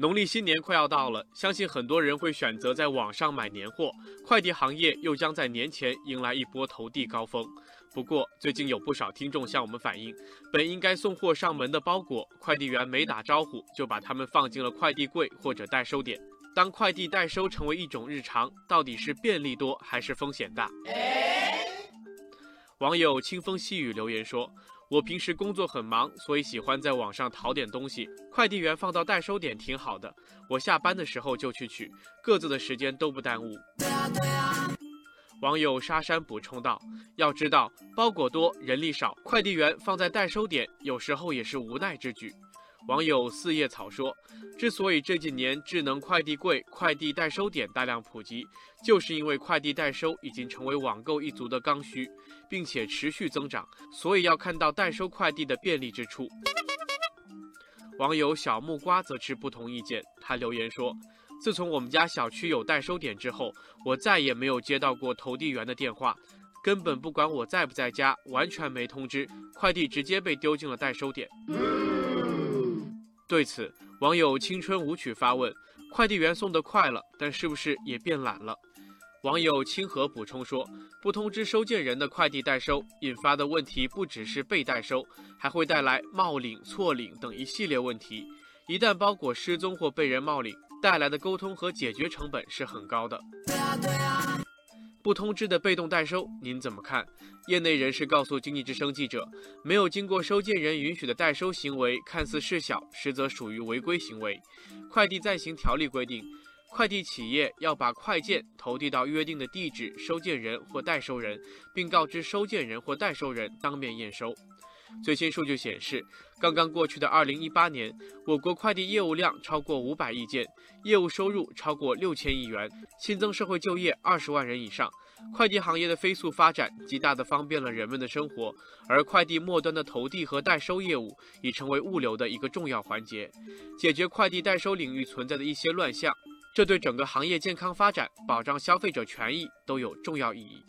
农历新年快要到了，相信很多人会选择在网上买年货，快递行业又将在年前迎来一波投递高峰。不过，最近有不少听众向我们反映，本应该送货上门的包裹，快递员没打招呼就把它们放进了快递柜或者代收点。当快递代收成为一种日常，到底是便利多还是风险大？网友清风细雨留言说。我平时工作很忙，所以喜欢在网上淘点东西。快递员放到代收点挺好的，我下班的时候就去取，各自的时间都不耽误。网友沙山补充道：“要知道，包裹多，人力少，快递员放在代收点，有时候也是无奈之举。”网友四叶草说：“之所以这几年智能快递柜、快递代收点大量普及，就是因为快递代收已经成为网购一族的刚需，并且持续增长，所以要看到代收快递的便利之处。”网友小木瓜则持不同意见，他留言说：“自从我们家小区有代收点之后，我再也没有接到过投递员的电话，根本不管我在不在家，完全没通知，快递直接被丢进了代收点。”对此，网友青春舞曲发问：快递员送的快了，但是不是也变懒了？网友清河补充说：不通知收件人的快递代收，引发的问题不只是被代收，还会带来冒领、错领等一系列问题。一旦包裹失踪或被人冒领，带来的沟通和解决成本是很高的。不通知的被动代收，您怎么看？业内人士告诉经济之声记者，没有经过收件人允许的代收行为，看似事小，实则属于违规行为。快递暂行条例规定，快递企业要把快件投递到约定的地址、收件人或代收人，并告知收件人或代收人当面验收。最新数据显示，刚刚过去的2018年，我国快递业务量超过500亿件，业务收入超过6000亿元，新增社会就业20万人以上。快递行业的飞速发展，极大地方便了人们的生活，而快递末端的投递和代收业务已成为物流的一个重要环节，解决快递代收领域存在的一些乱象，这对整个行业健康发展、保障消费者权益都有重要意义。